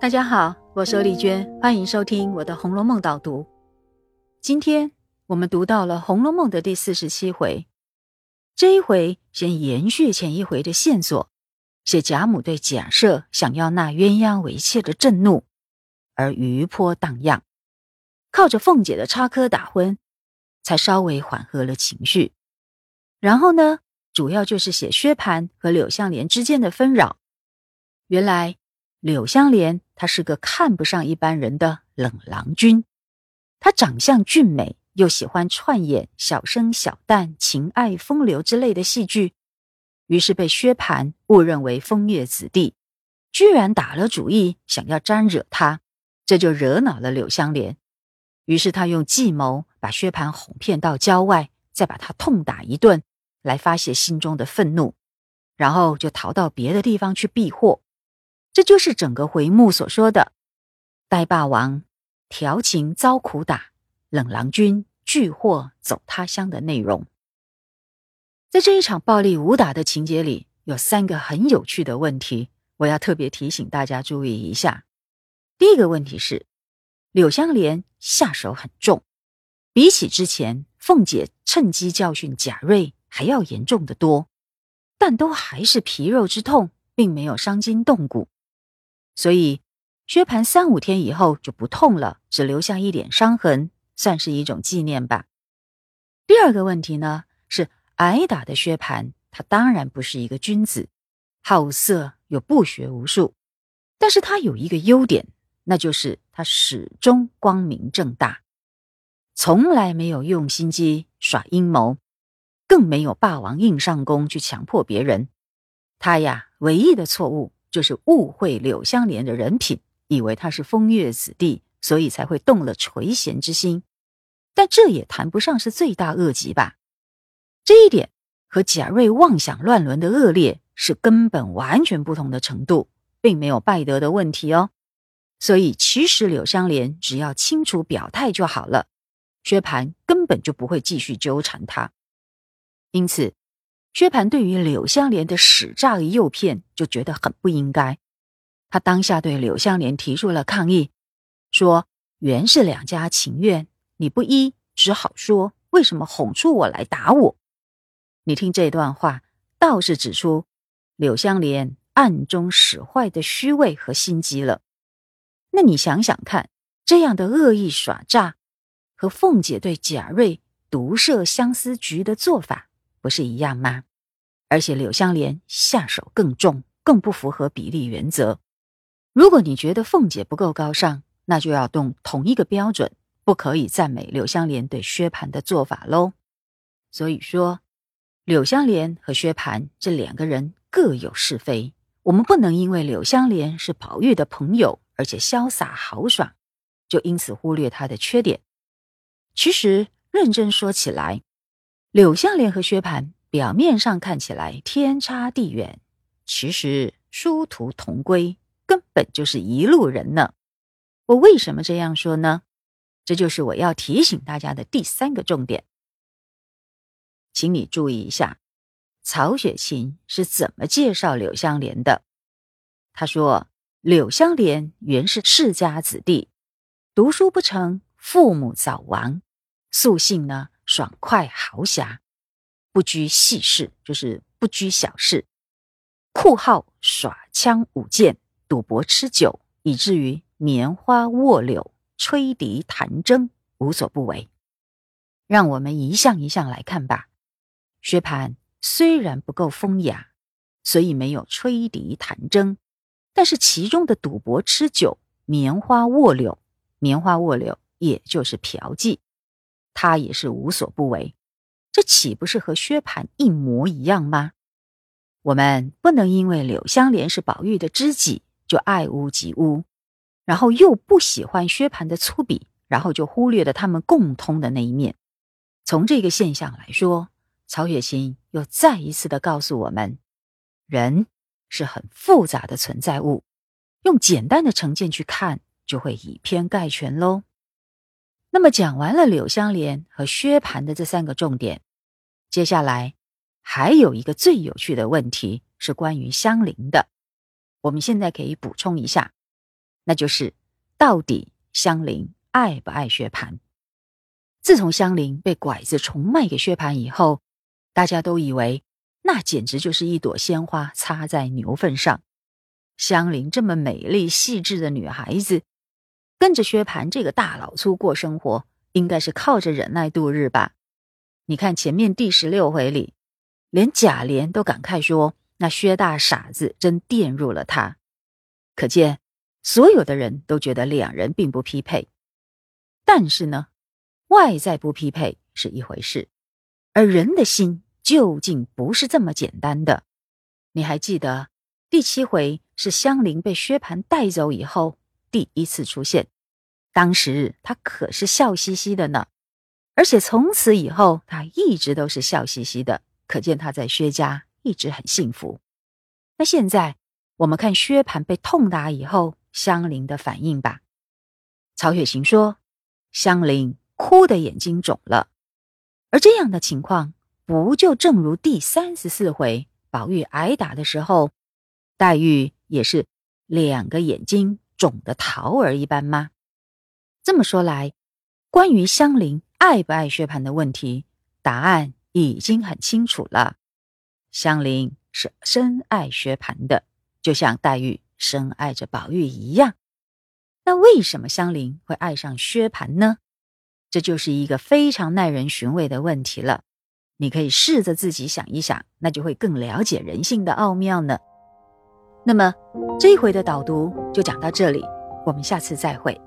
大家好，我是丽娟，欢迎收听我的《红楼梦》导读。今天我们读到了《红楼梦》的第四十七回，这一回先延续前一回的线索，写贾母对贾赦想要纳鸳鸯为妾的震怒，而余波荡漾，靠着凤姐的插科打诨，才稍微缓和了情绪。然后呢，主要就是写薛蟠和柳湘莲之间的纷扰。原来柳湘莲。他是个看不上一般人的冷郎君，他长相俊美，又喜欢串演小生小旦、情爱风流之类的戏剧，于是被薛蟠误认为风月子弟，居然打了主意想要沾惹他，这就惹恼了柳湘莲。于是他用计谋把薛蟠哄骗到郊外，再把他痛打一顿，来发泄心中的愤怒，然后就逃到别的地方去避祸。这就是整个回目所说的“呆霸王调情遭苦打，冷郎君拒祸走他乡”的内容。在这一场暴力武打的情节里，有三个很有趣的问题，我要特别提醒大家注意一下。第一个问题是，柳湘莲下手很重，比起之前凤姐趁机教训贾瑞还要严重的多，但都还是皮肉之痛，并没有伤筋动骨。所以，薛蟠三五天以后就不痛了，只留下一点伤痕，算是一种纪念吧。第二个问题呢，是挨打的薛蟠，他当然不是一个君子，好色又不学无术，但是他有一个优点，那就是他始终光明正大，从来没有用心机耍阴谋，更没有霸王硬上弓去强迫别人。他呀，唯一的错误。就是误会柳湘莲的人品，以为她是风月子弟，所以才会动了垂涎之心。但这也谈不上是罪大恶极吧？这一点和贾瑞妄想乱伦的恶劣是根本完全不同的程度，并没有败德的问题哦。所以其实柳湘莲只要清楚表态就好了，薛蟠根本就不会继续纠缠他。因此。薛蟠对于柳湘莲的使诈与诱骗就觉得很不应该，他当下对柳湘莲提出了抗议，说：“原是两家情愿，你不依，只好说为什么哄出我来打我？”你听这段话，倒是指出柳湘莲暗中使坏的虚伪和心机了。那你想想看，这样的恶意耍诈，和凤姐对贾瑞毒设相思局的做法。不是一样吗？而且柳湘莲下手更重，更不符合比例原则。如果你觉得凤姐不够高尚，那就要动同一个标准，不可以赞美柳湘莲对薛蟠的做法喽。所以说，柳湘莲和薛蟠这两个人各有是非，我们不能因为柳湘莲是宝玉的朋友，而且潇洒豪爽，就因此忽略她的缺点。其实认真说起来，柳湘莲和薛蟠表面上看起来天差地远，其实殊途同归，根本就是一路人呢。我为什么这样说呢？这就是我要提醒大家的第三个重点，请你注意一下，曹雪芹是怎么介绍柳湘莲的。他说：“柳湘莲原是世家子弟，读书不成，父母早亡，素性呢。”爽快豪侠，不拘细事，就是不拘小事，酷好耍枪舞剑，赌博吃酒，以至于棉花卧柳、吹笛弹筝，无所不为。让我们一项一项来看吧。薛蟠虽然不够风雅，所以没有吹笛弹筝，但是其中的赌博吃酒、棉花卧柳，棉花卧柳也就是嫖妓。他也是无所不为，这岂不是和薛蟠一模一样吗？我们不能因为柳湘莲是宝玉的知己就爱屋及乌，然后又不喜欢薛蟠的粗鄙，然后就忽略了他们共通的那一面。从这个现象来说，曹雪芹又再一次的告诉我们，人是很复杂的存在物，用简单的成见去看，就会以偏概全喽。那么讲完了柳湘莲和薛蟠的这三个重点，接下来还有一个最有趣的问题是关于香菱的。我们现在可以补充一下，那就是到底香菱爱不爱薛蟠。自从香菱被拐子重卖给薛蟠以后，大家都以为那简直就是一朵鲜花插在牛粪上。香菱这么美丽细致的女孩子，跟着薛蟠这个大老粗过生活，应该是靠着忍耐度日吧？你看前面第十六回里，连贾琏都感慨说：“那薛大傻子真玷入了他。”可见所有的人都觉得两人并不匹配。但是呢？外在不匹配是一回事，而人的心究竟不是这么简单的。你还记得第七回是香菱被薛蟠带走以后第一次出现，当时他可是笑嘻嘻的呢，而且从此以后他一直都是笑嘻嘻的，可见他在薛家一直很幸福。那现在我们看薛蟠被痛打以后，香菱的反应吧。曹雪芹说，香菱。哭的眼睛肿了，而这样的情况，不就正如第三十四回宝玉挨打的时候，黛玉也是两个眼睛肿的桃儿一般吗？这么说来，关于香菱爱不爱薛蟠的问题，答案已经很清楚了。香菱是深爱薛蟠的，就像黛玉深爱着宝玉一样。那为什么香菱会爱上薛蟠呢？这就是一个非常耐人寻味的问题了，你可以试着自己想一想，那就会更了解人性的奥妙呢。那么这一回的导读就讲到这里，我们下次再会。